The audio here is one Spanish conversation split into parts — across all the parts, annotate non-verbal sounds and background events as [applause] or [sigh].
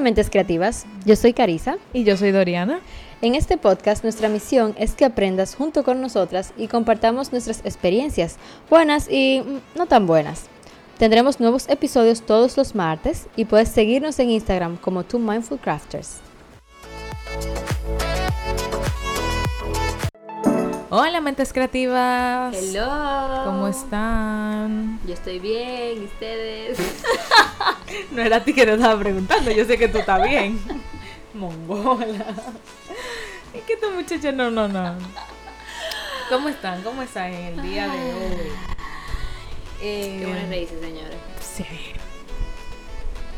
Mentes creativas, yo soy Carisa Y yo soy Doriana. En este podcast nuestra misión es que aprendas junto con nosotras y compartamos nuestras experiencias, buenas y no tan buenas. Tendremos nuevos episodios todos los martes y puedes seguirnos en Instagram como Two Mindful Crafters. Hola, mentes creativas. Hello. ¿Cómo están? Yo estoy bien, ¿y ustedes? [laughs] No era a ti que te estaba preguntando, yo sé que tú estás bien. [laughs] Mongola. Es que esta muchacha no, no, no. ¿Cómo están? ¿Cómo están en el día de hoy? Eh, Qué buenas raíces, señores. Sí.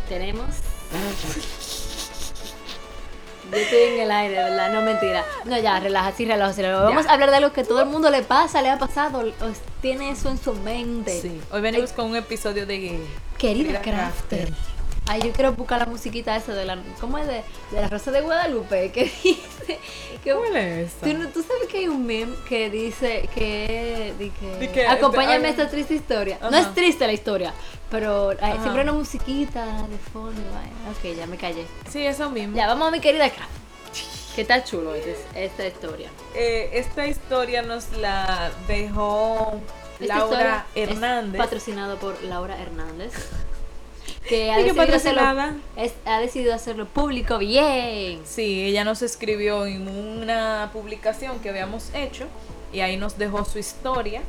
Tenemos. Yo estoy en el aire, ¿verdad? No, mentira. No, ya, relaja, sí, relaja, sí, relaja. Vamos Ya. a hablar de algo que todo el mundo le pasa, le ha pasado, tiene eso en su mente. Sí. Hoy venimos con un episodio de. Querida Crafter. Crafter. Ay, yo quiero buscar la musiquita esa de la. ¿Cómo es? De, de la Rosa de Guadalupe. [laughs] Que dice. Que, ¿Cuál es esa? ¿Tú, no- tú sabes que hay un meme que dice que. di que, Di que- acompáñame a ay, esta triste historia. No Ajá. es triste la historia, pero hay Ajá. siempre una musiquita de fondo. vaina. Ok, ya me callé. Sí, eso mismo. Ya, vamos a mi querida Craft. ¿Qué tal chulo este- esta historia? Eh, esta historia nos la dejó Esta Laura historia es Hernández. patrocinado por Laura Hernández. [laughs] Que ha ¿Y qué decidido, hacerlo, es- ha decidido hacerlo público bien. Sí, ella nos escribió en una publicación que habíamos hecho y ahí nos dejó su historia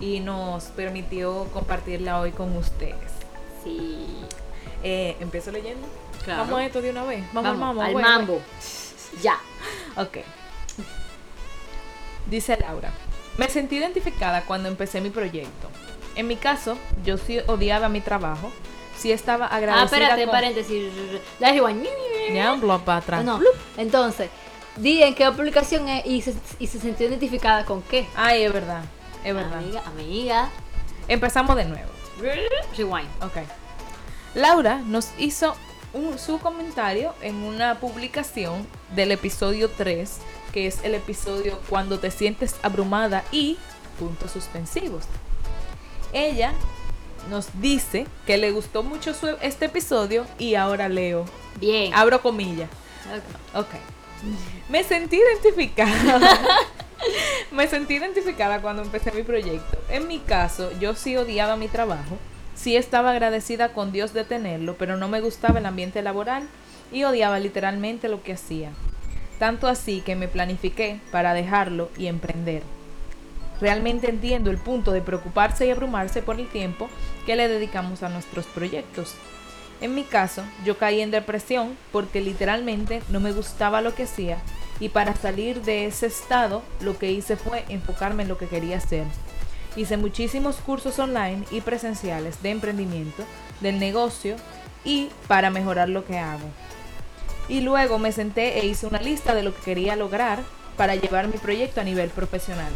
y nos permitió compartirla hoy con ustedes. Sí. Eh, ¿Empiezo leyendo? Claro. Vamos a esto de una vez. Vamos, al mambo. al mambo. Ya. Ok. Dice Laura. Me sentí identificada cuando empecé mi proyecto. En mi caso, yo sí odiaba mi trabajo. Sí estaba Ah, agradecida espérate, con... paréntesis. Dale rewind. Ya, un blog para atrás. No, entonces, di en qué publicación es y se, y se sintió identificada con qué. Ay, es verdad. Es verdad. Amiga, amiga. Empezamos de nuevo. Rewind. Ok. Laura nos hizo un- su comentario en una publicación del episodio 3, que es el episodio cuando te sientes abrumada y puntos suspensivos. Ella nos dice que le gustó mucho su- este episodio y ahora leo. Bien. Abro comillas. Ok. Ok. Me sentí identificada. [laughs] [laughs] Me sentí identificada cuando empecé mi proyecto. En mi caso, yo sí odiaba mi trabajo. Sí estaba agradecida con Dios de tenerlo, pero no me gustaba el ambiente laboral y odiaba literalmente lo que hacía. Tanto así que me planifiqué para dejarlo y emprender. Realmente entiendo el punto de preocuparse y abrumarse por el tiempo que le dedicamos a nuestros proyectos. En mi caso, yo caí en depresión porque literalmente no me gustaba lo que hacía y para salir de ese estado lo que hice fue enfocarme en lo que quería hacer. Hice muchísimos cursos online y presenciales de emprendimiento, del negocio y para mejorar lo que hago. Y luego me senté e hice una lista de lo que quería lograr para llevar mi proyecto a nivel profesional.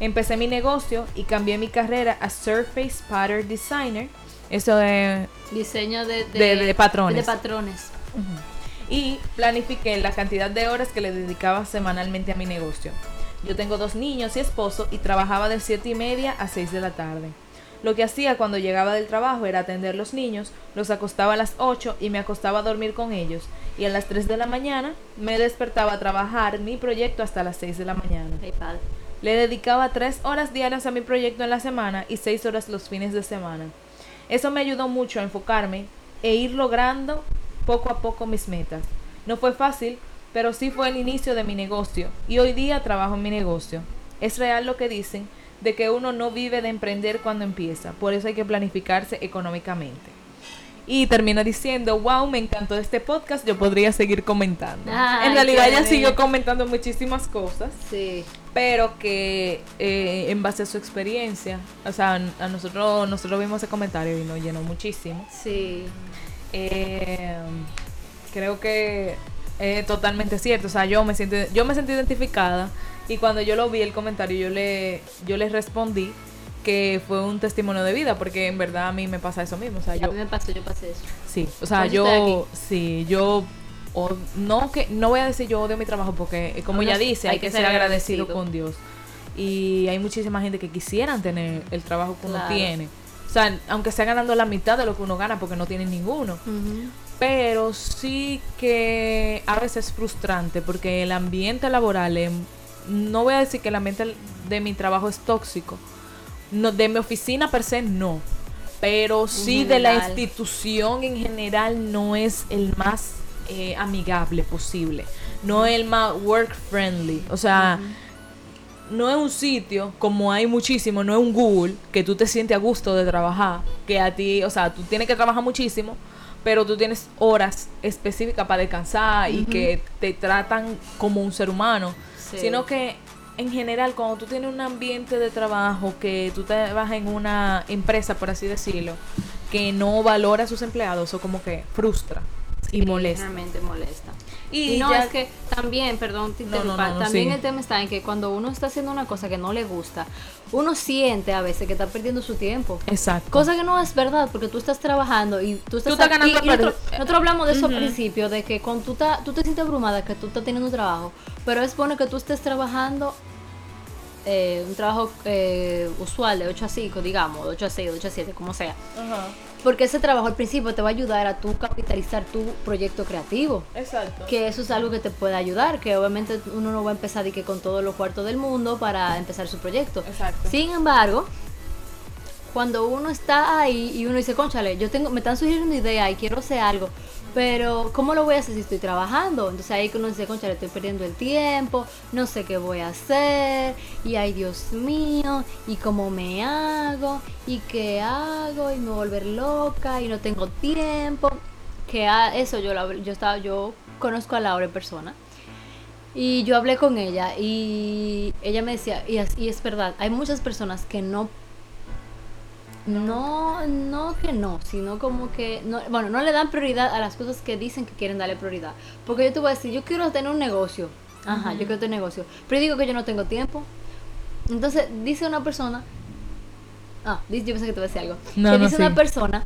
Empecé mi negocio y cambié mi carrera a Surface Pattern Designer. Eso es Diseño de, De- de patrones. De patrones. y planifiqué la cantidad de horas que le dedicaba semanalmente a mi negocio. Yo tengo dos niños y esposo y trabajaba de 7 y media a 6 de la tarde. Lo que hacía cuando llegaba del trabajo era atender los niños, los acostaba a las 8 y me acostaba a dormir con ellos. Y a las 3 de la mañana me despertaba a trabajar mi proyecto hasta las 6 de la mañana. Ay, padre. Le dedicaba 3 horas diarias a mi proyecto en la semana y 6 horas los fines de semana. Eso me ayudó mucho a enfocarme e ir logrando poco a poco mis metas. No fue fácil, pero sí fue el inicio de mi negocio y hoy día trabajo en mi negocio. Es real lo que dicen de que uno no vive de emprender cuando empieza, por eso hay que planificarse económicamente. Y termina diciendo, wow, me encantó este podcast, yo podría seguir comentando. Ay, en realidad ella siguió comentando muchísimas cosas, Sí. Pero que eh, en base a su experiencia, o sea, a nosotros, nosotros vimos ese comentario y nos llenó muchísimo. Sí. Eh, creo que es totalmente cierto. O sea, yo me siento, yo me sentí identificada y cuando yo lo vi el comentario, yo le, yo le respondí que fue un testimonio de vida, porque en verdad a mí me pasa eso mismo. O sea, A yo mí me pasó, yo pasé eso. sí, o sea, yo sí, yo o- no que no voy a decir yo odio mi trabajo porque eh, como ella dice, hay, que, ser agradecido, agradecido. con Dios. Y hay muchísima gente que quisieran tener el trabajo que uno Claro. tiene. O sea, aunque sea ganando la mitad de lo que uno gana porque no tiene ninguno pero sí que a veces es frustrante porque el ambiente laboral, no voy a decir que el ambiente de mi trabajo es tóxico, no, de mi oficina per se no, pero sí de la institución en general no es el más eh, amigable posible, no el más work friendly, o sea... No es un sitio, como hay muchísimo, no es un Google, que tú te sientes a gusto de trabajar, que a ti, o sea, tú tienes que trabajar muchísimo, pero tú tienes horas específicas para descansar y que te tratan como un ser humano, Sí. sino que en general cuando tú tienes un ambiente de trabajo que tú trabajas en una empresa, por así decirlo, que no valora a sus empleados o como que frustra y molesta. Realmente molesta. Y Y, no, ya- es que también, perdón, te No, no, interrumpa, no, también sí. el tema está en que cuando uno está haciendo una cosa que no le gusta, uno siente a veces que está perdiendo su tiempo. Exacto. Cosa que no es verdad, porque tú estás trabajando y tú estás, Tú estás ganando y- y nosotros, nosotros hablamos de eso Ujú. al principio, de que cuando tú, estás- tú te sientes abrumada, que tú estás teniendo un trabajo, pero es bueno que tú estés trabajando eh, un trabajo eh, usual de 8 a 5, digamos, de 8 a 6, de 8 a 7, como sea. Ajá. Porque ese trabajo al principio te va a ayudar a tú capitalizar tu proyecto creativo. Exacto. Que eso es algo que te puede ayudar, que obviamente uno no va a empezar de que con todos los cuartos del mundo para empezar su proyecto. Exacto. Sin embargo, cuando uno está ahí y uno dice, conchale, yo tengo, me están sugiriendo idea y quiero hacer algo, pero ¿cómo lo voy a hacer si estoy trabajando? Entonces ahí que uno dice, conchale, estoy perdiendo el tiempo, no sé qué voy a hacer, y ay Dios mío, y cómo me hago, y qué hago, y me volver loca, y no tengo tiempo. Que a- eso yo, yo estaba, yo conozco a Laura en persona. Y yo hablé con ella y ella me decía, y es verdad, hay muchas personas que no, no, no que no, sino como que, no, bueno, no le dan prioridad a las cosas que dicen que quieren darle prioridad. Porque yo te voy a decir, yo quiero tener un negocio, ajá, yo quiero tener negocio, pero digo que yo no tengo tiempo. Entonces dice una persona, ah, dice, yo pensé que te iba a decir algo, No, que no, dice sí. una persona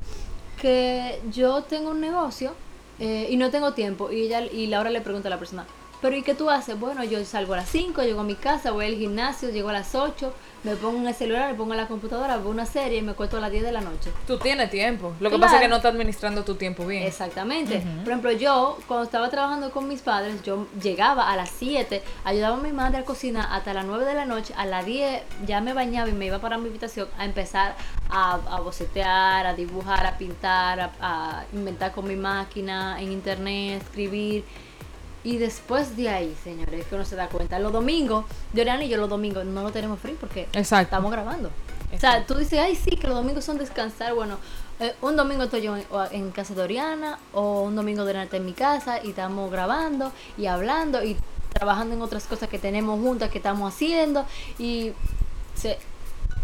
que yo tengo un negocio eh, y no tengo tiempo. Y ella y Laura le pregunta a la persona, ¿pero y qué tú haces? Bueno, yo salgo a las 5, llego a mi casa, voy al gimnasio, llego a las 8, me pongo en el celular, me pongo en la computadora, veo una serie y me cuesto a las 10 de la noche. Tú tienes tiempo. Lo que pasa es que no estás administrando tu tiempo bien. Exactamente. Por ejemplo, yo cuando estaba trabajando con mis padres, yo llegaba a las 7, ayudaba a mi madre a cocinar hasta las 9 de la noche, a las 10 ya me bañaba y me iba para mi habitación a empezar a, a bocetear, a dibujar, a pintar, a, a inventar con mi máquina, en internet, escribir. Y después de ahí, señores, que uno se da cuenta, los domingos, Doriana y yo los domingos no lo tenemos free porque Exacto. estamos grabando. O sea, tú dices, ay, sí, que los domingos son descansar. Bueno, eh, un domingo estoy yo en, casa de Oriana, o un domingo Doriana está en mi casa y estamos grabando y hablando y trabajando en otras cosas que tenemos juntas, que estamos haciendo. Y, se,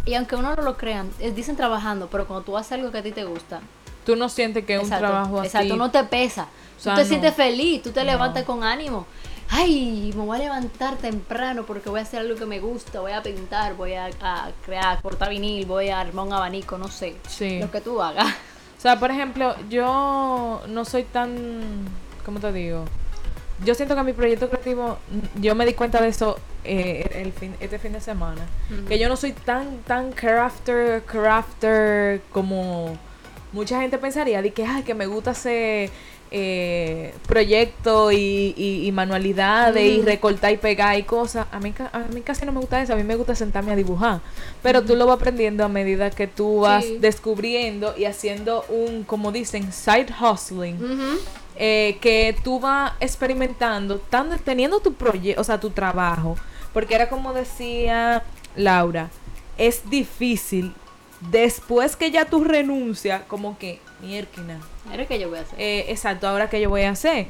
y aunque uno no lo crean, dicen trabajando, pero cuando tú haces algo que a ti te gusta, Tú no sientes que es un trabajo así. exacto, no te pesa. O sea, tú te no. sientes feliz, tú te No. levantas con ánimo. Ay, me voy a levantar temprano porque voy a hacer algo que me gusta, voy a pintar, voy a, a crear, cortar vinil, voy a armar un abanico, no sé. Sí. Lo que tú hagas. O sea, por ejemplo, yo no soy tan. ¿Cómo te digo? Yo siento que mi proyecto creativo, yo me di cuenta de eso eh, el fin, este fin de semana. Que yo no soy tan, tan crafter, crafter como mucha gente pensaría. De que, ay, que me gusta hacer eh, proyectos y, y, y manualidades y recortar y pegar y cosas. A mí, a mí casi no me gusta eso. A mí me gusta sentarme a dibujar. Pero tú lo vas aprendiendo a medida que tú vas Sí. descubriendo y haciendo un, como dicen, side hustling eh, que tú vas experimentando, tan- teniendo tu proyecto, o sea, tu trabajo, porque era como decía Laura, es difícil después que ya tú renuncias, como que, mierda, Ahora que yo voy a hacer. Eh, exacto, ahora que yo voy a hacer.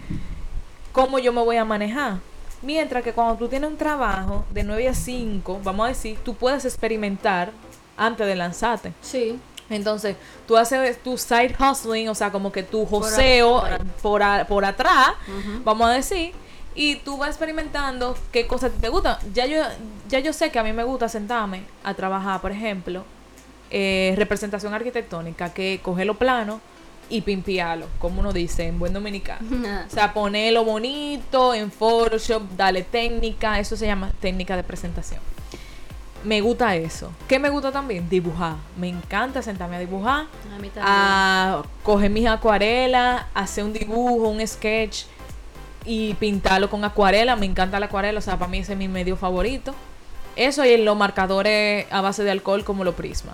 ¿Cómo yo me voy a manejar? Mientras que cuando tú tienes un trabajo de 9 a 5, vamos a decir, tú puedes experimentar antes de lanzarte. Sí. Entonces, tú haces tu side hustling, o sea, como que tu joseo por- por, a- por atrás, vamos a decir, y tú vas experimentando qué cosas te gustan. Ya yo, ya yo sé que a mí me gusta sentarme a trabajar, por ejemplo, eh, representación arquitectónica, que coger los planos y pimpiarlo, como uno dice en buen dominicano. [laughs] O sea, ponerlo bonito en Photoshop, darle técnica, eso se llama técnica de presentación. Me gusta eso. ¿Qué me gusta también? Dibujar. Me encanta sentarme a dibujar, A mí también. a coger mis acuarelas, hacer un dibujo, un sketch y pintarlo con acuarela. Me encanta la acuarela, o sea, para mí ese es mi medio favorito. Eso y los marcadores a base de alcohol como los prisma.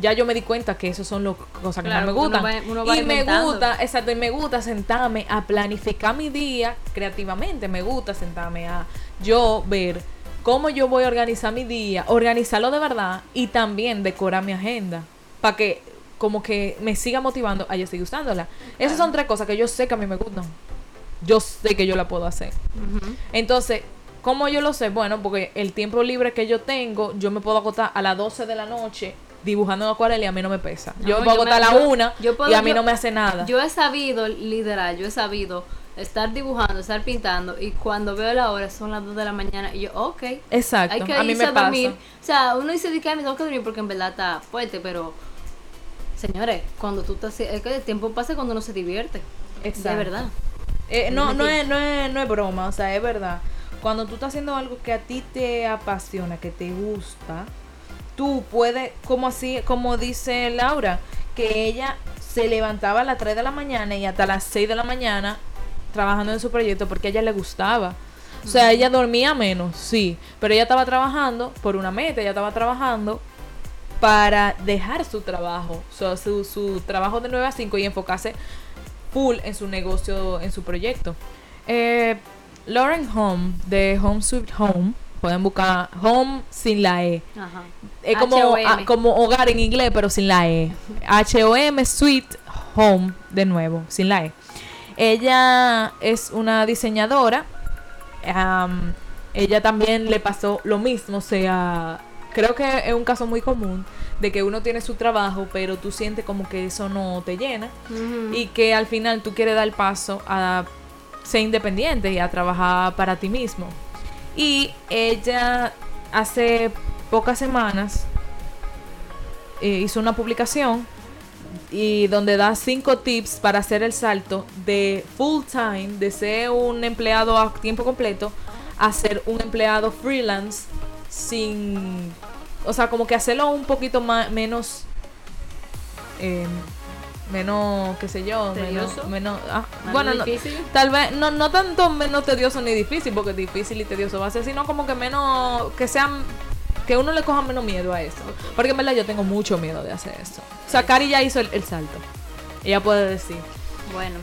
Ya yo me di cuenta que esas son las cosas que Claro, más me uno gustan. va- uno va y me gusta, exacto, y me gusta sentarme a planificar mi día creativamente. Me gusta sentarme a yo ver cómo yo voy a organizar mi día, organizarlo de verdad y también decorar mi agenda para que como que me siga motivando a yo seguir usándola. Esas son tres cosas que yo sé que a mí me gustan. Yo sé que yo la puedo hacer. Entonces, ¿cómo yo lo sé? Bueno, porque el tiempo libre que yo tengo, yo me puedo acotar a las 12 de la noche dibujando en acuarela y a mí no me pesa. No, yo me puedo yo me- la yo- 1 yo puedo- y a mí no me hace nada. Yo he sabido liderar, yo he sabido estar dibujando, estar pintando y cuando veo la hora son las 2 de la mañana y yo, ok. Exacto, Hay que a mí irse me a pasa. dormir. O sea, uno dice que "Ay, me tengo que dormir porque en verdad está fuerte, pero señores, cuando tú estás es que el tiempo pasa cuando uno se divierte. Exacto. De verdad. Eh, no, no, es, no, es, no es broma, o sea, es verdad. Cuando tú estás haciendo algo que a ti te apasiona, que te gusta, tú puedes, como así, como dice Laura, que ella se levantaba a las 3 de la mañana y hasta las 6 de la mañana trabajando en su proyecto porque a ella le gustaba. O sea, ella dormía menos, sí, pero ella estaba trabajando por una meta, ella estaba trabajando para dejar su trabajo, o sea, su, su trabajo de 9 a 5 y enfocarse full en su negocio, en su proyecto. Eh, Lauren Home, de Home Sweet Home, pueden buscar Home sin la E. Ajá. Es como, ah, como hogar en inglés, pero sin la E. H-O-M, Sweet Home, de nuevo, sin la E. Ella es una diseñadora. ella también le pasó lo mismo, o sea, creo que es un caso muy común de que uno tiene su trabajo, pero tú sientes como que eso no te llena y que al final tú quieres dar el paso a ser independiente y a trabajar para ti mismo. Y ella hace pocas semanas eh, hizo una publicación y donde da cinco tips para hacer el salto de full time, de ser un empleado a tiempo completo, a ser un empleado freelance sin, o sea, como que hacerlo un poquito más menos, eh, menos, qué sé yo, menos, Tedioso. menos, ah, bueno, no. Tal vez, no, no tanto menos tedioso ni difícil, porque difícil y tedioso va a ser, sino como que menos, que sean, que uno le coja menos miedo a eso. Porque en verdad yo tengo mucho miedo de hacer eso. O sea, Cari ya hizo el, el salto. Ella puede decir. Bueno.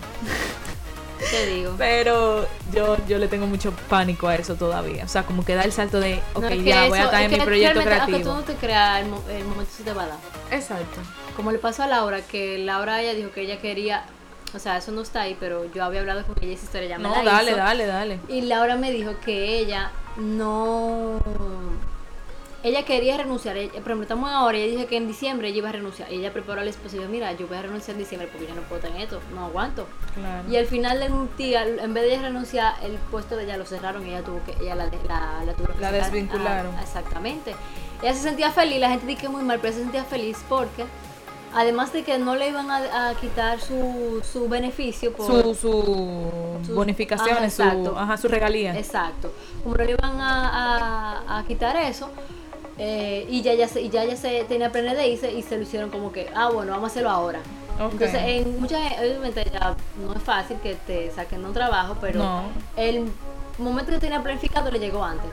¿Qué [laughs] te digo? Pero yo, yo le tengo mucho pánico a eso todavía. O sea, como que da el salto de, ok, No, es que ya voy a estar es en mi proyecto realmente, Aunque tú creativo. no te creas, el, mo- el momento se te va a dar. Exacto. Como le pasó a Laura, que Laura ella dijo que ella quería, o sea, eso no está ahí, pero yo había hablado con ella esa historia, ya me No, la dale, hizo. dale, dale. Y Laura me dijo que ella no. Ella quería renunciar. Ella- por ejemplo, estamos ahora. Ella dijo que en diciembre ella iba a renunciar. Y ella preparó y dijo: Mira, yo voy a renunciar en diciembre porque yo no puedo tener esto. No aguanto. Claro. Y al final de un día, en vez de ella renunciar, el puesto de ella lo cerraron y ella tuvo que. Ella la, la, la tuvo que La sacar. desvincularon. Ah, exactamente. Ella se sentía feliz. La gente dice que muy mal, pero se sentía feliz porque. Además de que no le iban a, a quitar su, su beneficio por, su, su Sus- bonificaciones, ajá, su, ajá, su regalía. Exacto. Como no le iban a, a- a quitar eso, eh, y ya ya se, y ya ya se tenía planes de irse y se lo hicieron como que, ah, bueno, vamos a hacerlo ahora. Entonces, en muchas, obviamente ya no es fácil que te saquen de un trabajo, pero No. el momento que tenía planificado le llegó antes.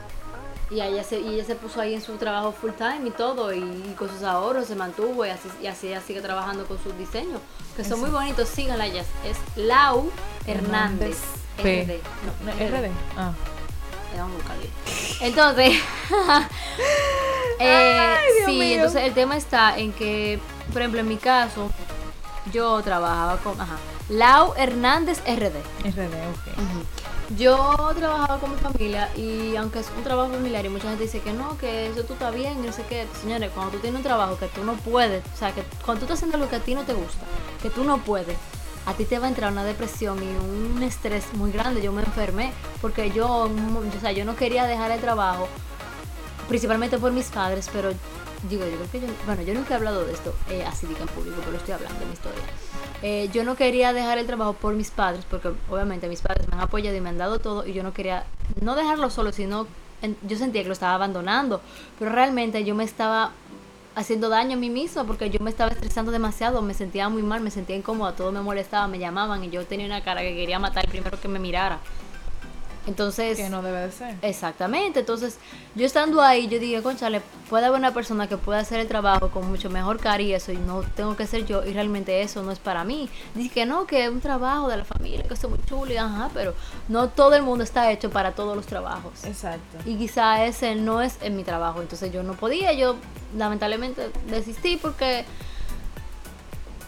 Y ella se, y ella se puso ahí en su trabajo full time y todo, y, y con sus ahorros se mantuvo y así, y así ella sigue trabajando con sus diseños, que son muy bonitos, síganla, ella es, Lau Hernández. P. RD. No, RD. Ah. Ya vamos a buscarle. Entonces, [laughs] eh, sí, mío. entonces el tema está en que, por ejemplo, en mi caso, yo trabajaba con, ajá, Lau Hernández RD. RD, ok. Yo trabajaba con mi familia y aunque es un trabajo familiar y mucha gente dice que no, que eso tú está bien, no sé qué, señores, cuando tú tienes un trabajo que tú no puedes, o sea, que cuando tú estás haciendo algo que a ti no te gusta, que tú no puedes, a ti te va a entrar una depresión y un estrés muy grande. Yo me enfermé porque yo, o sea, yo no quería dejar el trabajo, principalmente por mis padres, pero digo, yo creo que yo, bueno, yo nunca he hablado de esto eh, así diga en público, pero estoy hablando de mi historia. Eh, yo no quería dejar el trabajo por mis padres, porque obviamente mis padres me han apoyado y me han dado todo, y yo no quería no dejarlo solo, sino yo sentía que lo estaba abandonando, pero realmente yo me estaba haciendo daño a mí misma porque yo me estaba estresando demasiado, me sentía muy mal, me sentía incómoda, todo me molestaba, me llamaban y yo tenía una cara que quería matar el primero que me mirara. Entonces. Que no debe de ser. Exactamente. Entonces, yo estando ahí, yo dije, conchale, puede haber una persona que pueda hacer el trabajo con mucho mejor cari y eso, y no tengo que ser yo, y realmente eso no es para mí. Dice que no, que es un trabajo de la familia, que es muy chulo, y ajá, pero no todo el mundo está hecho para todos los trabajos. Exacto. Y quizá ese no es en mi trabajo. Entonces, yo no podía, yo lamentablemente desistí porque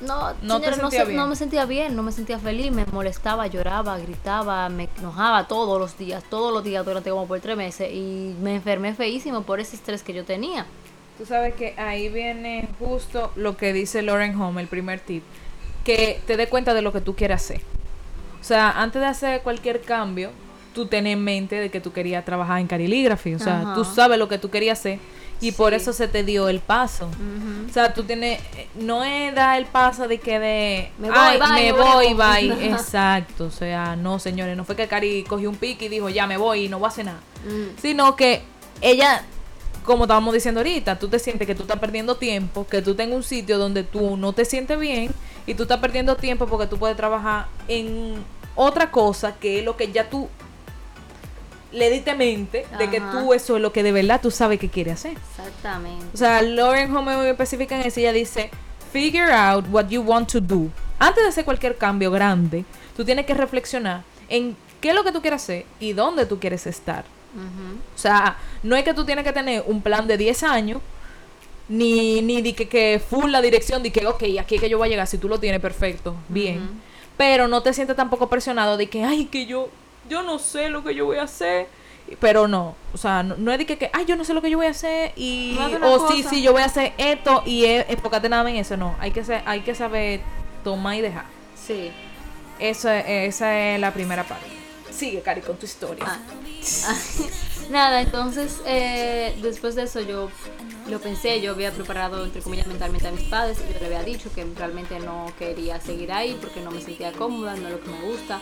no, no, no, me sentía bien, no me sentía feliz, me molestaba, lloraba, gritaba, me enojaba todos los días, todos los días durante como por tres meses y me enfermé feísimo por ese estrés que yo tenía. Tú sabes que ahí viene justo lo que dice Lauren Home, el primer tip, que te dé cuenta de lo que tú quieres hacer. O sea, antes de hacer cualquier cambio, tú ten en mente de que tú querías trabajar en carilígrafo, o sea, tú sabes lo que tú querías hacer y por eso se te dio el paso. O sea, tú tienes, no es dar el paso de que de, me voy, ay, me voy, bye. [laughs] Exacto, o sea, no, señores, no fue que Cari cogió un pique y dijo, ya me voy y no voy a hacer nada. Mm. Sino que ella, como estábamos diciendo ahorita, tú te sientes que tú estás perdiendo tiempo, que tú tengas un sitio donde tú no te sientes bien y tú estás perdiendo tiempo porque tú puedes trabajar en otra cosa que es lo que ya tú le diste mente de que tú eso es lo que de verdad tú sabes que quieres hacer. Exactamente. O sea, Lauren Home muy específica en eso, ella dice, figure out what you want to do. Antes de hacer cualquier cambio grande, tú tienes que reflexionar en qué es lo que tú quieres hacer y dónde tú quieres estar. O sea, no es que tú tienes que tener un plan de 10 años, ni, ni de que, que full la dirección, de que, ok, aquí es que yo voy a llegar, si tú lo tienes, perfecto, bien. Pero no te sientes tampoco presionado de que, ay, que yo yo no sé lo que yo voy a hacer. Pero no, o sea, no, es de que, que, ay, yo no sé lo que yo voy a hacer y... o sí, sí, yo voy a hacer esto y es, enfócate nada en eso. No, hay que, ser, hay que saber tomar y dejar. Sí. Eso, esa es la primera parte. Sigue, Cari, con tu historia. Ah. [laughs] Nada, entonces, eh, después de eso yo lo pensé, yo había preparado, entre comillas, mentalmente a mis padres y yo le había dicho que realmente no quería seguir ahí porque no me sentía cómoda, no es lo que me gusta.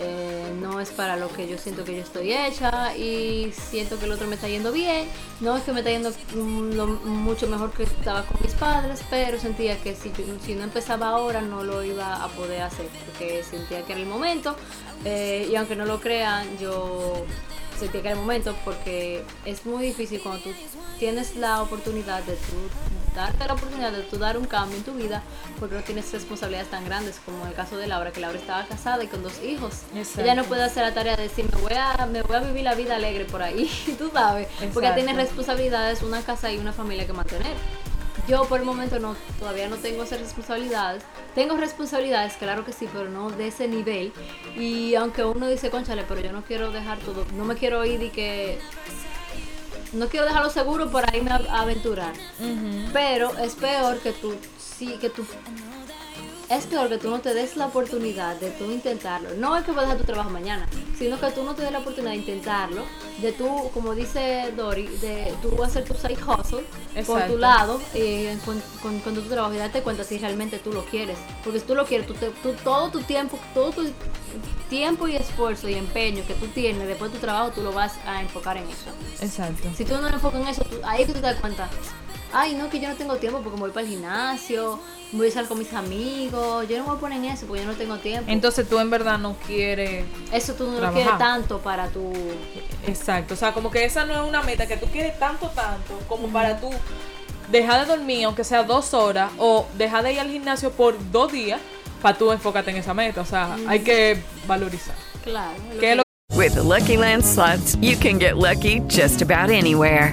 Eh, no es para lo que yo siento que yo estoy hecha y siento que el otro me está yendo bien. No es que me está yendo mm, mucho mejor que estaba con mis padres, pero sentía que si, si no empezaba ahora no lo iba a poder hacer porque sentía que era el momento. Eh, y aunque no lo crean, yo sentía que era el momento porque es muy difícil cuando tú tienes la oportunidad de tú darte la oportunidad de tú dar un cambio en tu vida porque no tienes responsabilidades tan grandes como en el caso de Laura que Laura estaba casada y con dos hijos ella no puede hacer la tarea de decir me voy a me voy a vivir la vida alegre por ahí [laughs] tú sabes porque tiene responsabilidades una casa y una familia que mantener yo por el momento no, todavía no tengo esas responsabilidades. Tengo responsabilidades, claro que sí, pero no de ese nivel. Y aunque uno dice, conchale, pero yo no quiero dejar todo, no me quiero ir y que no quiero dejarlo seguro para irme a, aventurar. Pero es peor que tú, sí, que tú es peor que tú no te des la oportunidad de tú intentarlo. No es que vas a dejar tu trabajo mañana, sino que tú no te des la oportunidad de intentarlo, de tú, como dice Dori, de tú hacer tu side hustle por tu lado eh, con, con, tu trabajo y darte cuenta si realmente tú lo quieres. Porque si tú lo quieres, tú, todo tu tiempo, todo tu tiempo y esfuerzo y empeño que tú tienes después de tu trabajo, tú lo vas a enfocar en eso. Exacto. Si tú no lo enfocas en eso, ahí es que tú te das cuenta ay, no, que yo no tengo tiempo porque me voy para el gimnasio, voy a salir con mis amigos, yo no me voy a poner en eso porque yo no tengo tiempo. Entonces tú en verdad no quieres... Eso tú no lo quieres tanto para tu... Exacto, o sea, como que esa no es una meta que tú quieres tanto, tanto, como para tú dejar de dormir, aunque sea dos horas, o dejar de ir al gimnasio por dos días, para tú enfócate en esa meta. O sea, hay que valorizar. Claro. With Lucky Land slots, you can get lucky just about anywhere.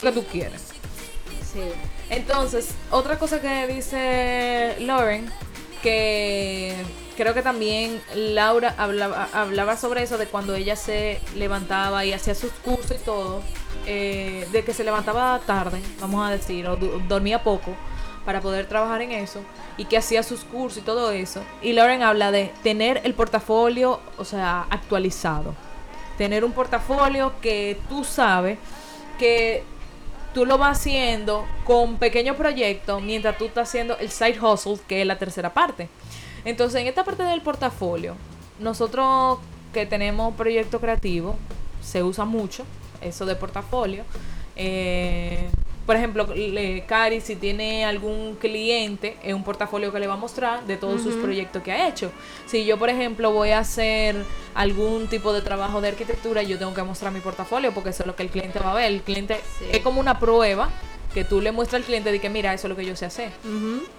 Que tú quieres. Sí. Entonces, otra cosa que dice Lauren, que creo que también Laura hablaba, sobre eso, de cuando ella se levantaba y hacía sus cursos y todo, eh, de que se levantaba tarde, vamos a decir, o dormía poco para poder trabajar en eso, y que hacía sus cursos y todo eso. Y Lauren habla de tener el portafolio, o sea, actualizado. Tener un portafolio que tú sabes que tú lo vas haciendo con pequeños proyectos mientras tú estás haciendo el side hustle, que es la tercera parte. Entonces, en esta parte del portafolio, nosotros que tenemos proyecto creativo, se usa mucho eso de portafolio. Eh, por ejemplo, le- Cari, si tiene algún cliente, es un portafolio que le va a mostrar de todos sus proyectos que ha hecho. Si yo, por ejemplo, voy a hacer algún tipo de trabajo de arquitectura, yo tengo que mostrar mi portafolio porque eso es lo que el cliente va a ver. El cliente Sí. es como una prueba que tú le muestras al cliente de que mira, eso es lo que yo sé hacer.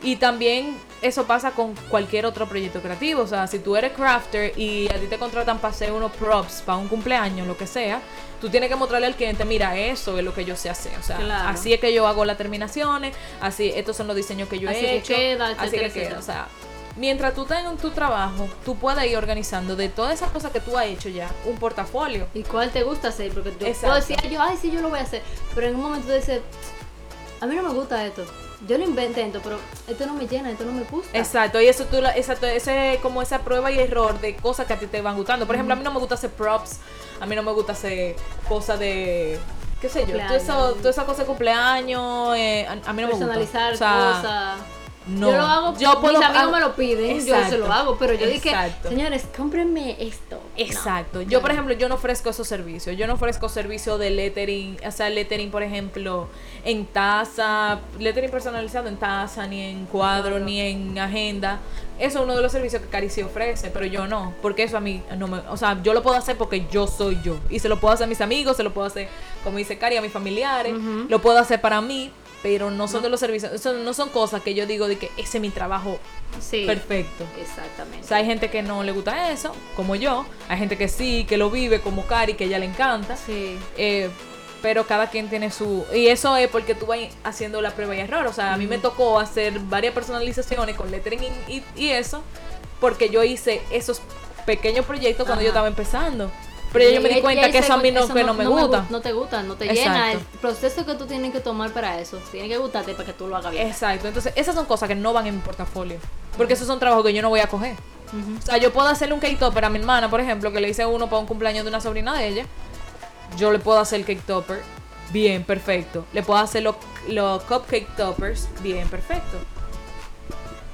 Y también eso pasa con cualquier otro proyecto creativo. O sea, si tú eres crafter y a ti te contratan para hacer unos props para un cumpleaños, lo que sea, tú tienes que mostrarle al cliente, mira, eso es lo que yo sé hacer. O sea, Claro. así es que yo hago las terminaciones, así, estos son los diseños que yo Así he hecho. queda, así que queda. O sea, mientras tú tengas tu trabajo, tú puedes ir organizando de todas esas cosas que tú has hecho ya, un portafolio. ¿Y cuál te gusta hacer? Porque tú puedo decir, yo, ay, sí, yo lo voy a hacer. Pero en un momento tú dices, a mí no me gusta esto. Yo lo intento, pero esto no me llena, esto no me gusta. Exacto, y eso tú, exacto, ese como esa prueba y error de cosas que a ti te van gustando. Por ejemplo, a mí no me gusta hacer props, a mí no me gusta hacer cosas de qué sé yo, todo Cumpleaños. eso, toda esa cosa de cumpleaños, eh, a, a mí no me gusta. Personalizar O sea, cosas. No, Yo lo hago, yo puedo mis amigos me lo piden, yo se lo exacto, hago, pero yo dije, exacto. señores, cómprenme esto. Exacto. No, yo, no. por ejemplo, yo no ofrezco esos servicios. Yo no ofrezco servicio de lettering, o sea, lettering, por ejemplo, en taza, lettering personalizado en taza, ni en cuadro, ni en agenda. Eso es uno de los servicios que Cari sí ofrece, pero yo no, porque eso a mí no me, o sea, yo lo puedo hacer porque yo soy yo y se lo puedo hacer a mis amigos, se lo puedo hacer, como dice Cari, a mis familiares, lo puedo hacer para mí, pero no son de los servicios, eso no son cosas que yo digo de que ese es mi trabajo Sí. perfecto. Exactamente. O sea, hay gente que no le gusta eso, como yo. Hay gente que sí, que lo vive, como Cari, que ella le encanta. sí. Eh, pero cada quien tiene su... Y eso es porque tú vas haciendo la prueba y error. O sea, a mí me tocó hacer varias personalizaciones con lettering y, y- y eso, porque yo hice esos pequeños proyectos cuando yo estaba empezando. Pero yo me di cuenta que eso a mí no, que no me gusta. gu- No te gusta, no te Exacto. llena. El proceso que tú tienes que tomar para eso, tiene que gustarte para que tú lo hagas bien. Exacto, entonces esas son cosas que no van en mi portafolio. Porque esos son trabajos que yo no voy a coger. O sea, yo puedo hacerle un cake topper a mi hermana, por ejemplo, que le hice uno para un cumpleaños de una sobrina de ella. Yo le puedo hacer el cake topper, bien, perfecto. Le puedo hacer los los cupcake toppers, bien, perfecto.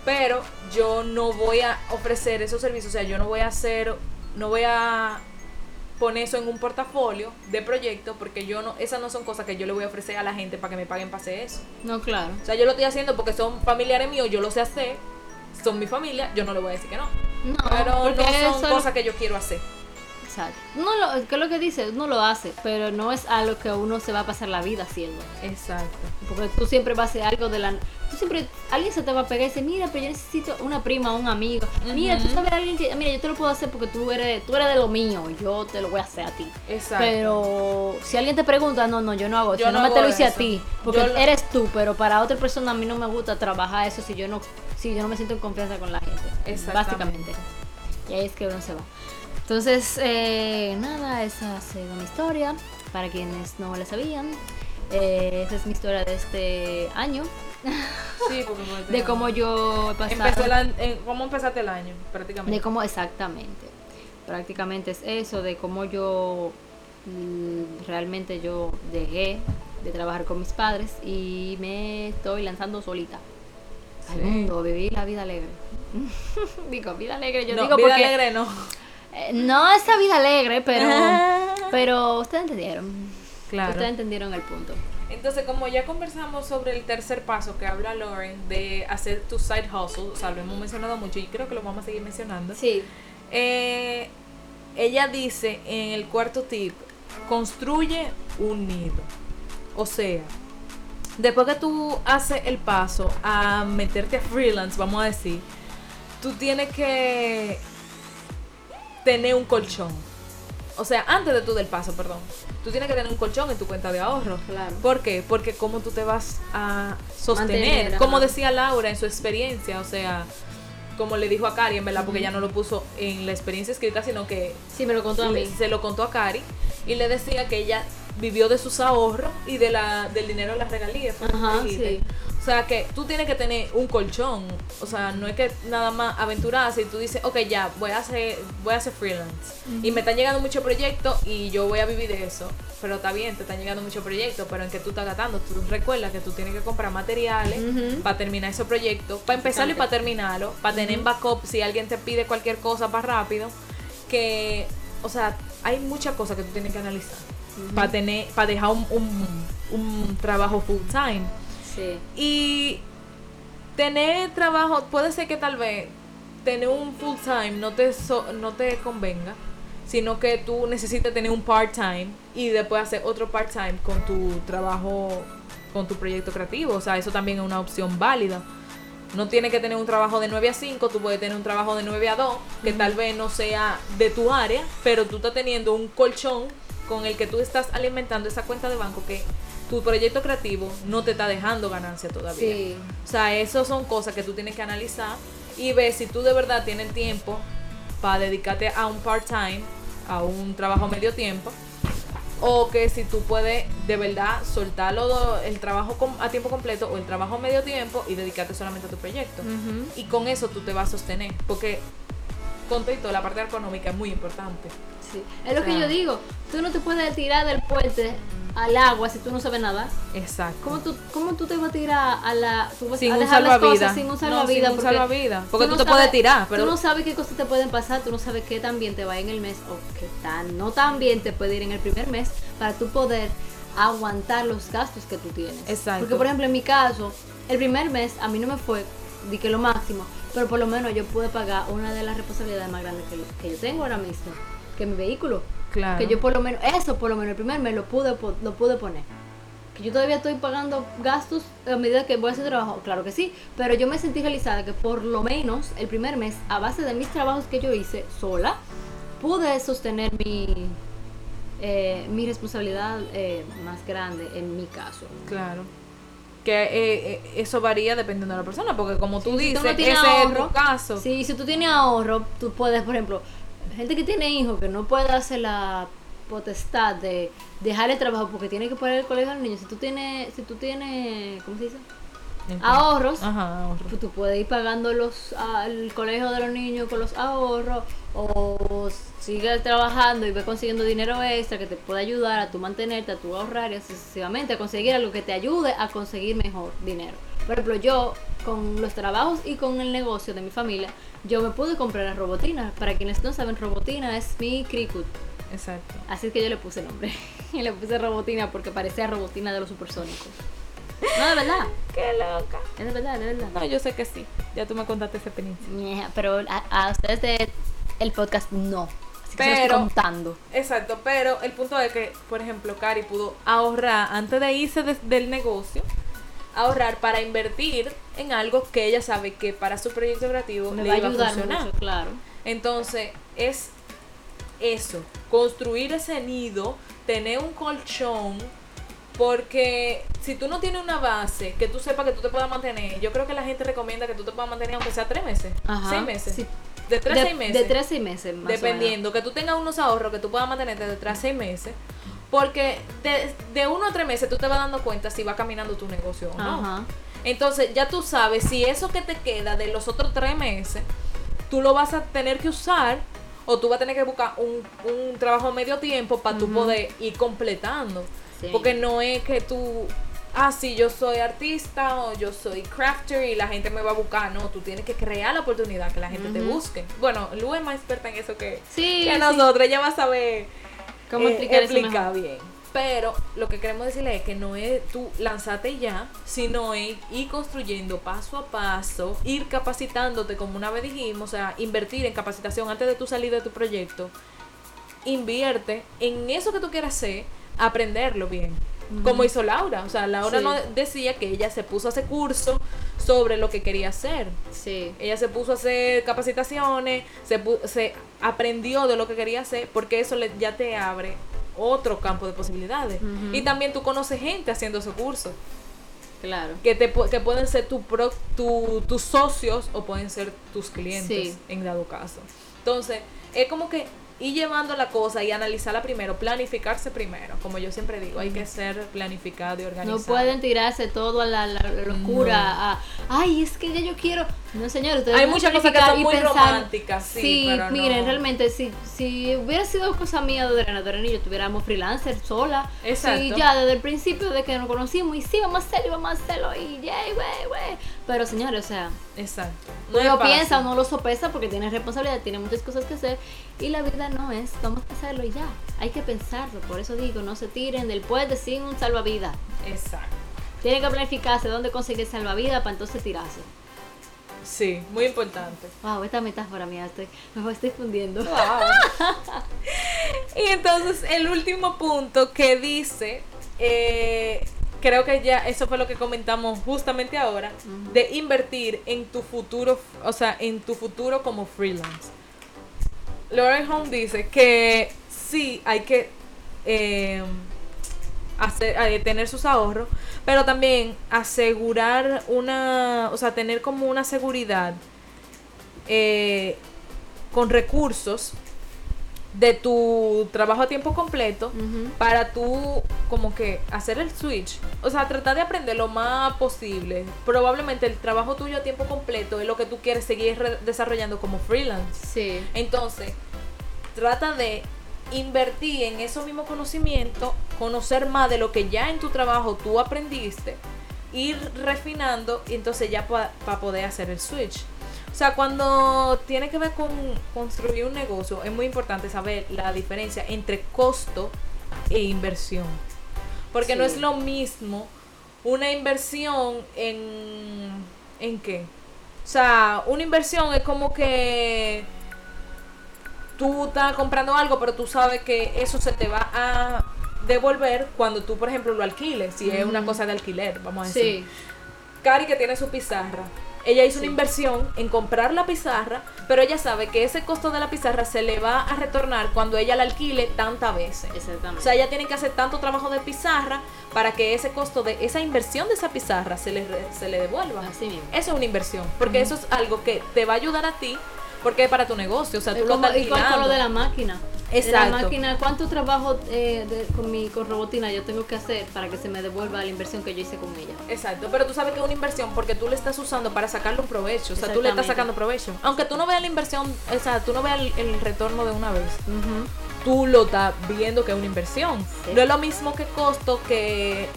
Pero yo no voy a ofrecer esos servicios, o sea, yo no voy a hacer, no voy a poner eso en un portafolio de proyecto porque yo no, esas no son cosas que yo le voy a ofrecer a la gente para que me paguen para hacer eso. No, claro. O sea, yo lo estoy haciendo porque son familiares míos, yo lo sé hacer, son mi familia, yo no le voy a decir que no. No, pero no son cosas que yo quiero hacer. Exacto. No lo, que es lo que dice, uno lo hace, pero no es algo que uno se va a pasar la vida haciendo. Exacto. Porque tú siempre vas a hacer algo de la... Tú siempre... Alguien se te va a pegar y dice, mira, pero yo necesito una prima, un amigo. Mira, tú sabes alguien que... Mira, yo te lo puedo hacer porque tú eres, tú eres de lo mío. Yo te lo voy a hacer a ti. Exacto. Pero si alguien te pregunta, no, no, yo no hago Yo eso. no No, me te lo hice a ti. Porque Yo lo- eres tú, pero para otra persona a mí no me gusta trabajar eso si yo no, si yo no me siento en confianza con la gente. Exactamente. Básicamente. Y ahí es que uno se va. Entonces, eh, nada, esa ha sido mi historia. Para quienes no la sabían. Eh, esa es mi historia de este año. Sí, porque fue [laughs] De este cómo yo an- eh, ¿Cómo empezaste el año? Prácticamente. De cómo, exactamente. Prácticamente es eso, de cómo yo mm, realmente yo dejé de trabajar con mis padres y me estoy lanzando solita al Sí. mundo, vivir la vida alegre. [laughs] digo, vida alegre, yo no, digo vida porque alegre no. Eh, no esa vida alegre, pero [laughs] pero ustedes entendieron. Claro. Ustedes entendieron el punto. Entonces, como ya conversamos sobre el tercer paso que habla Lauren de hacer tu side hustle, o sea, lo hemos mencionado mucho y creo que lo vamos a seguir mencionando. Sí. Eh, ella dice en el cuarto tip, construye un nido. O sea, después que tú haces el paso a meterte a freelance, vamos a decir, tú tienes que tener un colchón. O sea, antes de tú del paso, perdón. Tú tienes que tener un colchón en tu cuenta de ahorro. Claro. ¿Por qué? Porque cómo tú te vas a sostener. Mantener, como decía Laura en su experiencia, o sea, como le dijo a Cari, en verdad, porque ella no lo puso en la experiencia escrita, sino que Sí, me lo contó a mí. se lo contó a Cari y le decía que ella vivió de sus ahorros y de la del dinero de las regalías. Ajá, sí. O sea que tú tienes que tener un colchón. O sea, no es que nada más aventurarse y tú dices, ok, ya, voy a hacer, voy a hacer freelance. Y me están llegando muchos proyectos y yo voy a vivir de eso. Pero está bien, te están llegando muchos proyectos, pero en que tú estás gastando. Tú recuerdas que tú tienes que comprar materiales para terminar esos proyectos, para empezarlo y para terminarlo, para tener backup si alguien te pide cualquier cosa para rápido. Que, o sea, hay muchas cosas que tú tienes que analizar para tener, para dejar un, un, un trabajo full time. Sí. Y tener trabajo, puede ser que tal vez tener un full time no te, so- no te convenga, sino que tú necesites tener un part time y después hacer otro part time con tu trabajo, con tu proyecto creativo. O sea, eso también es una opción válida. No tienes que tener un trabajo de 9 a 5, tú puedes tener un trabajo de 9 a 2, que tal vez no sea de tu área, pero tú estás teniendo un colchón con el que tú estás alimentando esa cuenta de banco que tu proyecto creativo no te está dejando ganancia todavía. Sí. O sea, eso son cosas que tú tienes que analizar y ver si tú de verdad tienes tiempo para dedicarte a un part-time, a un trabajo medio tiempo, o que si tú puedes de verdad soltarlo el trabajo a tiempo completo o el trabajo medio tiempo y dedicarte solamente a tu proyecto. Y con eso tú te vas a sostener, porque con todo, la parte económica es muy importante. Sí. Es lo que sea- yo digo. Tú no te puedes tirar del puente al agua si tú no sabes nadar. Exacto. ¿Cómo tú, cómo tú te vas a tirar a la. Tú vas Sin a un dejar las cosas sin un No, salvavidas? sin un salvavidas, porque tú no te puedes tirar, pero- Tú no sabes qué cosas te pueden pasar, tú no sabes qué tan bien te va en el mes o qué tan no tan bien te puede ir en el primer mes para tú poder aguantar los gastos que tú tienes. Exacto. Porque, por ejemplo, en mi caso, el primer mes a mí no me fue, di que lo máximo, pero por lo menos yo pude pagar una de las responsabilidades más grandes que, que yo tengo ahora mismo, que mi vehículo. Claro. Que yo por lo menos, eso por lo menos el primer mes lo pude, lo pude poner. Que yo todavía estoy pagando gastos a medida que voy a hacer trabajo, claro que sí, pero yo me sentí realizada que por lo menos el primer mes, a base de mis trabajos que yo hice sola, pude sostener mi, eh, mi responsabilidad eh, más grande en mi caso. Claro. Que eh, eso varía dependiendo de la persona, porque como tú Sí, si dices, no tienes ese ahorro, es tu caso. Sí, si tú tienes ahorro, tú puedes, por ejemplo, gente que tiene hijos que no puede hacer la potestad de dejar el trabajo porque tiene que poner el colegio al niño. Si tú tienes, si tú tienes, ¿cómo se dice? Ahorros. Ajá, ahorros. Pues tú puedes ir pagando los el colegio de los niños con los ahorros o sigues trabajando y ves consiguiendo dinero extra que te puede ayudar a tu mantenerte, a tu ahorrar y sucesivamente, a conseguir algo que te ayude a conseguir mejor dinero. Por ejemplo, yo con los trabajos y con el negocio de mi familia, yo me pude comprar la robotina. Para quienes no saben, robotina es mi Cricut. Exacto. Así es que yo le puse el nombre. [laughs] y le puse robotina porque parecía robotina de los supersónicos. No, de verdad. [laughs] Qué loca. Es de verdad, de verdad. No, yo sé que sí. Ya tú me contaste esa experiencia. Ñeja, Pero a, a ustedes de el podcast no. Así que se lo estoy Pero- contando. Exacto, pero el punto es que, por ejemplo, Cari pudo ahorrar antes de irse de- del negocio, ahorrar para invertir en algo que ella sabe que para su proyecto creativo Me le va a iba ayudar funcionar. mucho, claro. Entonces, es eso, construir ese nido, tener un colchón, porque si tú no tienes una base que tú sepas que tú te puedas mantener, yo creo que la gente recomienda que tú te puedas mantener aunque sea tres meses, Ajá, seis meses, sí. de tres a seis meses. De tres a seis meses, más o menos. Dependiendo, que tú tengas unos ahorros que tú puedas mantenerte de 3 a 6 meses. Porque de, de uno a tres meses tú te vas dando cuenta si va caminando tu negocio o no. Ajá. Entonces ya tú sabes si eso que te queda de los otros tres meses, tú lo vas a tener que usar o tú vas a tener que buscar un, un trabajo a medio tiempo para tú poder ir completando. Sí. Porque no es que tú, ah, sí, yo soy artista o yo soy crafter y la gente me va a buscar. No, tú tienes que crear la oportunidad que la gente te busque. Bueno, Lu es más experta en eso que, Sí, que sí. nosotros. Ella va a saber ¿Cómo eh, explicar eso bien. Pero lo que queremos decirle es que no es tú lanzarte ya, sino es ir construyendo paso a paso, ir capacitándote, como una vez dijimos, o sea, invertir en capacitación antes de tú salir de tu proyecto. Invierte en eso que tú quieras hacer, aprenderlo bien. Como hizo Laura. O sea, Laura Sí. no decía que ella se puso a hacer curso sobre lo que quería hacer. Sí. Ella se puso a hacer capacitaciones, se, se aprendió de lo que quería hacer, porque eso le, ya te abre otro campo de posibilidades. Y también tú conoces gente haciendo esos cursos, Claro. que, te, que pueden ser tu pro- tu- tus socios o pueden ser tus clientes, Sí. en dado caso. Entonces, es como que ir llevando la cosa y analizarla primero, planificarse primero. Como yo siempre digo, hay que ser planificado y organizado. No pueden tirarse todo a la, la- la locura, a, ay, es que ya yo quiero. No, señor, ustedes Hay muchas cosas que son muy pensar- románticas, sí, pero miren, no. realmente, si, si hubiera sido cosa mía de Adriana, Adriana y yo tuviéramos freelancer sola, Exacto. y ya desde el principio de que nos conocimos, y sí, vamos a hacerlo, vamos a hacerlo, y yay, güey, güey. Pero señores, o sea, Exacto. no lo piensa, no lo sopesa porque tiene responsabilidad, tiene muchas cosas que hacer y la vida no es, vamos a hacerlo y ya. Hay que pensarlo, por eso digo, no se tiren del puente sin un salvavidas. Exacto. Tienen que planificarse dónde conseguir salvavidas para entonces tirarse. Sí, muy importante. Wow, esta metáfora mía, estoy, me estoy fundiendo. [laughs] Y entonces el último punto que dice, eh, creo que ya eso fue lo que comentamos justamente ahora, de invertir en tu futuro, o sea, en tu futuro como freelance. Lauren Home dice que sí hay que eh, hacer, eh, tener sus ahorros, pero también asegurar una, o sea, tener como una seguridad eh, con recursos de tu trabajo a tiempo completo para tú como que hacer el switch. O sea, tratar de aprender lo más posible. Probablemente el trabajo tuyo a tiempo completo es lo que tú quieres seguir desarrollando como freelance. Sí. Entonces, trata de invertir en esos mismos conocimientos, conocer más de lo que ya en tu trabajo tú aprendiste, ir refinando y entonces ya para poder hacer el switch. O sea, cuando tiene que ver con construir un negocio, es muy importante saber la diferencia entre costo e inversión. Porque no es lo mismo una inversión en... ¿En qué? O sea, una inversión es como que tú estás comprando algo, pero tú sabes que eso se te va a devolver cuando tú, por ejemplo, lo alquiles, si es una cosa de alquiler, vamos a decir. Sí. Cari que tiene su pizarra. Ella hizo una inversión en comprar la pizarra, pero ella sabe que ese costo de la pizarra se le va a retornar cuando ella la alquile tantas veces. Exactamente. O sea, ella tiene que hacer tanto trabajo de pizarra para que ese costo de esa inversión de esa pizarra se le, se le devuelva. Así mismo. Eso es una inversión, porque eso es algo que te va a ayudar a ti, porque es para tu negocio, o sea, tú Es lo como- estás y con, lo de la máquina. Exacto. De la máquina, ¿cuánto trabajo eh, de- con mi con robotina yo tengo que hacer para que se me devuelva la inversión que yo hice con ella? Exacto, pero tú sabes que es una inversión porque tú le estás usando para sacarle un provecho, o sea, tú le estás sacando provecho. Aunque tú no veas la inversión, o sea, tú no veas el, el retorno de una vez, Ujú. tú lo estás viendo que es una inversión. Sí. No es lo mismo que costo que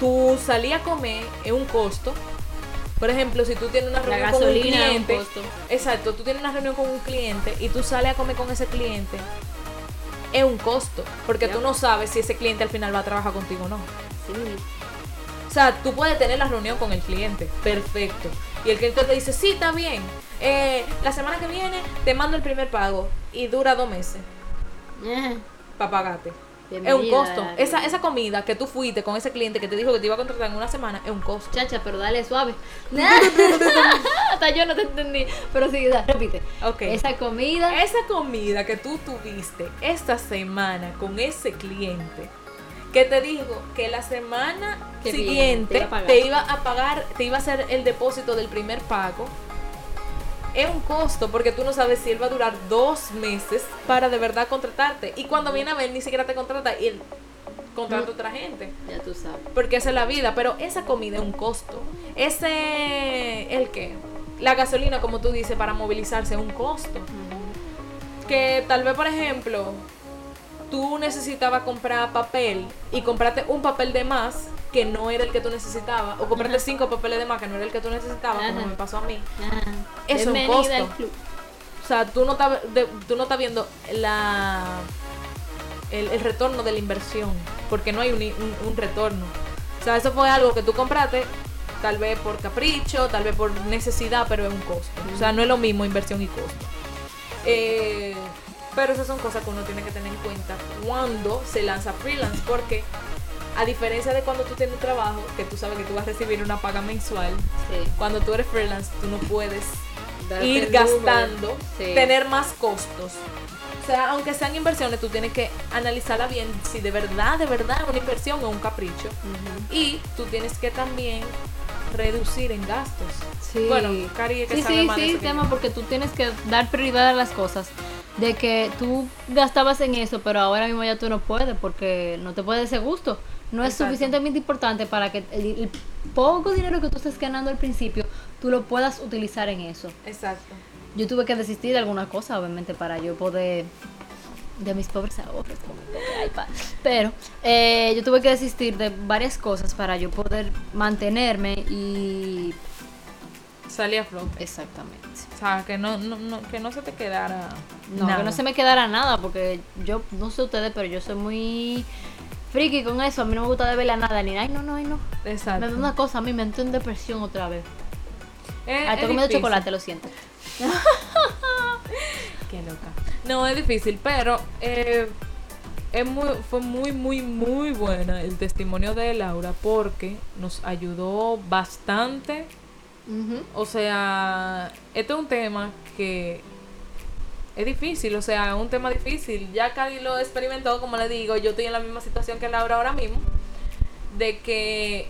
tú salí a comer, es un costo. Por ejemplo, si tú tienes una La reunión con un cliente, costo. exacto, tú tienes una reunión con un cliente y tú sales a comer con ese cliente, es un costo, porque Ya. tú no sabes si ese cliente al final va a trabajar contigo o no. Sí. O sea, tú puedes tener la reunión con el cliente, perfecto. Y el cliente te dice, sí, está bien. Eh, la semana que viene te mando el primer pago y dura dos meses para pagarte. Es un costo. Esa, esa comida que tú fuiste con ese cliente que te dijo que te iba a contratar en una semana es un costo. Chacha, pero dale suave. [laughs] [laughs] Hasta yo no te entendí. Pero sí, da, repite. Ok. Esa comida. Esa comida que tú tuviste esta semana con ese cliente que te dijo que la semana siguiente te iba a pagar. te iba a pagar, te iba a hacer el depósito del primer pago, es un costo porque tú no sabes si él va a durar dos meses para de verdad contratarte. Y cuando viene a ver, ni siquiera te contrata y él contrato a otra gente. Ya tú sabes. Porque esa es la vida, pero esa comida es un costo. Ese, ¿el qué? La gasolina, como tú dices, para movilizarse es un costo. Que tal vez, por ejemplo, tú necesitabas comprar papel y comprarte un papel de más que no era el que tú necesitabas, o comprarte cinco papeles de más que no era el que tú necesitabas, como me pasó a mí. Eso es un costo. O sea, tú no estás, tú no estás viendo la el, el retorno de la inversión, porque no hay un, un- un retorno. O sea, eso fue algo que tú compraste, tal vez por capricho, tal vez por necesidad, pero es un costo. O sea, no es lo mismo inversión y costo. Eh, pero esas son cosas que uno tiene que tener en cuenta cuando se lanza freelance, porque a diferencia de cuando tú tienes trabajo, que tú sabes que tú vas a recibir una paga mensual, Sí. cuando tú eres freelance, tú no puedes Darte ir gastando, Sí. tener más costos. O sea, aunque sean inversiones, tú tienes que analizarla bien si de verdad, de verdad es una inversión o un capricho. Y tú tienes que también reducir en gastos. Sí. Bueno, Cari que sí, sabe sí, sí, tema, yo. porque tú tienes que dar prioridad a las cosas. De que tú gastabas en eso, pero ahora mismo ya tú no puedes porque no te puede ese gusto. No es suficientemente importante para que el, el poco dinero que tú estés ganando al principio, tú lo puedas utilizar en eso. Exacto. Yo tuve que desistir de alguna cosa, obviamente, para yo poder de mis pobres ahorros, iPad. Pero eh, yo tuve que desistir de varias cosas para yo poder mantenerme y Salí a flote. exactamente. O sea, que no, no, no- que no se te quedara No, nada. que no se me quedara nada, porque yo no sé ustedes, pero yo soy muy friki con eso. A mí no me gusta deberle a nada, ni ay, no, no, ay, no. Exacto. Me da una cosa, a mí me entro en depresión otra vez. Es- Ay, es estoy comiendo chocolate, lo siento. [laughs] Qué loca. No, es difícil, pero eh, es muy, fue muy, muy, muy buena el testimonio de Laura porque nos ayudó bastante. O sea, este es un tema que es difícil, o sea, es un tema difícil. Ya Cari lo experimentó, como le digo, yo estoy en la misma situación que Laura ahora mismo, de que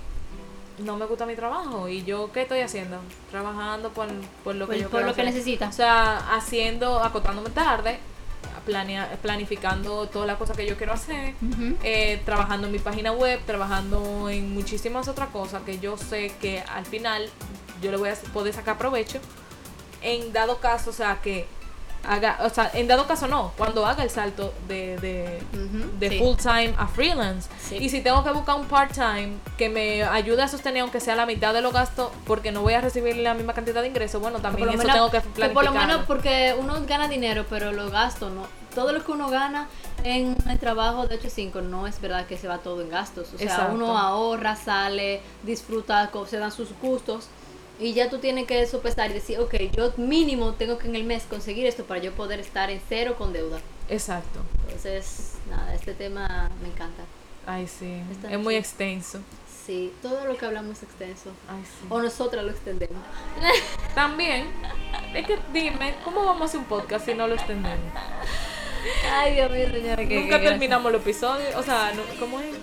no me gusta mi trabajo y yo, ¿qué estoy haciendo? Trabajando por, por lo que Por- yo por lo que necesita. O sea, haciendo, acotándome tarde, planea- planificando todas las cosas que yo quiero hacer, eh, trabajando en mi página web, trabajando en muchísimas otras cosas que yo sé que al final yo le voy a poder sacar provecho. En dado caso, o sea, que haga, o sea, en dado caso no, cuando haga el salto de, de, Ujú, de sí. full time a freelance. Sí. Y si tengo que buscar un part time que me ayude a sostener aunque sea la mitad de los gastos porque no voy a recibir la misma cantidad de ingresos, bueno, también eso menos- tengo que planificar. por lo menos porque uno gana dinero, pero los gastos no. Todo lo que uno gana en el trabajo de 8 a 5 no es verdad que se va todo en gastos. O sea, Exacto. uno ahorra, sale, disfruta, se dan sus gustos. Y ya tú tienes que sopesar y decir, ok, yo mínimo tengo que en el mes conseguir esto para yo poder estar en cero con deuda. Exacto. Entonces, nada, este tema me encanta. Ay, sí. Es muy extenso. Sí, todo lo que hablamos es extenso. Ay, sí. O nosotras lo extendemos. [laughs] También, es que dime, ¿cómo vamos a hacer un podcast si no lo extendemos? Ay, Dios mío, señora. Nunca terminamos los episodios. O sea, ¿cómo es?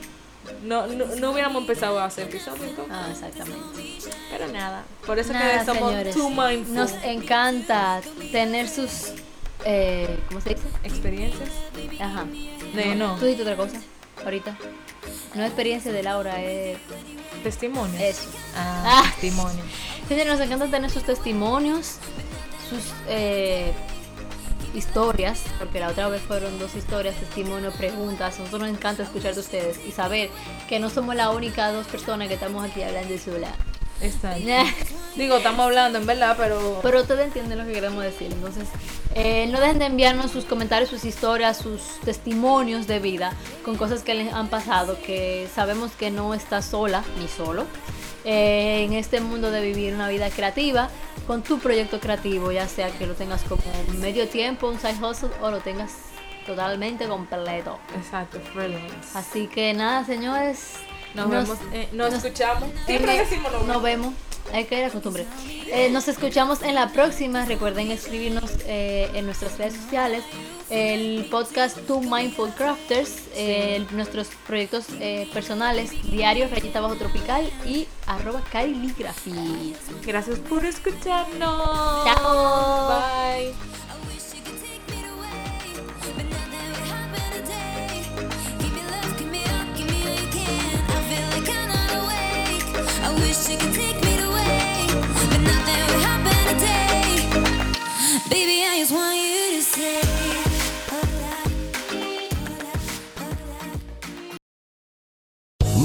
No, no, no hubiéramos empezado a hacer episodios entonces. Ah, exactamente. Pero nada. Por eso Nada, que somos señores. too mindful. Nos encanta tener sus. Eh, ¿Cómo se dice? experiencias. Ajá. De no. Tú dijiste otra cosa ahorita. No experiencia de Laura, es Testimonios. eso. Ah, Ah. testimonio. Señores, nos encanta tener sus testimonios, sus eh, historias, porque la otra vez fueron dos historias, testimonio, preguntas. Nosotros nos encanta escuchar de ustedes y saber que no somos la única dos personas que estamos aquí hablando sola. Exacto. [laughs] Digo, estamos hablando en verdad, pero. Pero ustedes entienden lo que queremos decir. Entonces, eh, no dejen de enviarnos sus comentarios, sus historias, sus testimonios de vida con cosas que les han pasado, que sabemos que no estás sola ni solo eh, en este mundo de vivir una vida creativa con tu proyecto creativo, ya sea que lo tengas como medio tiempo, un side hustle o lo tengas totalmente completo. Exacto, freelance. Así que nada, señores. Nos, vemos, eh, nos, escuchamos. Siempre decimos nos nos vemos. Hay que ir a costumbre. Eh, nos escuchamos en la próxima. Recuerden escribirnos eh, en nuestras redes sociales. El podcast Two Mindful Crafters. eh, nuestros proyectos eh, personales. Diario Rayita Bajo Tropical. Y arroba Calligraphy. Gracias por escucharnos. Chao. Bye.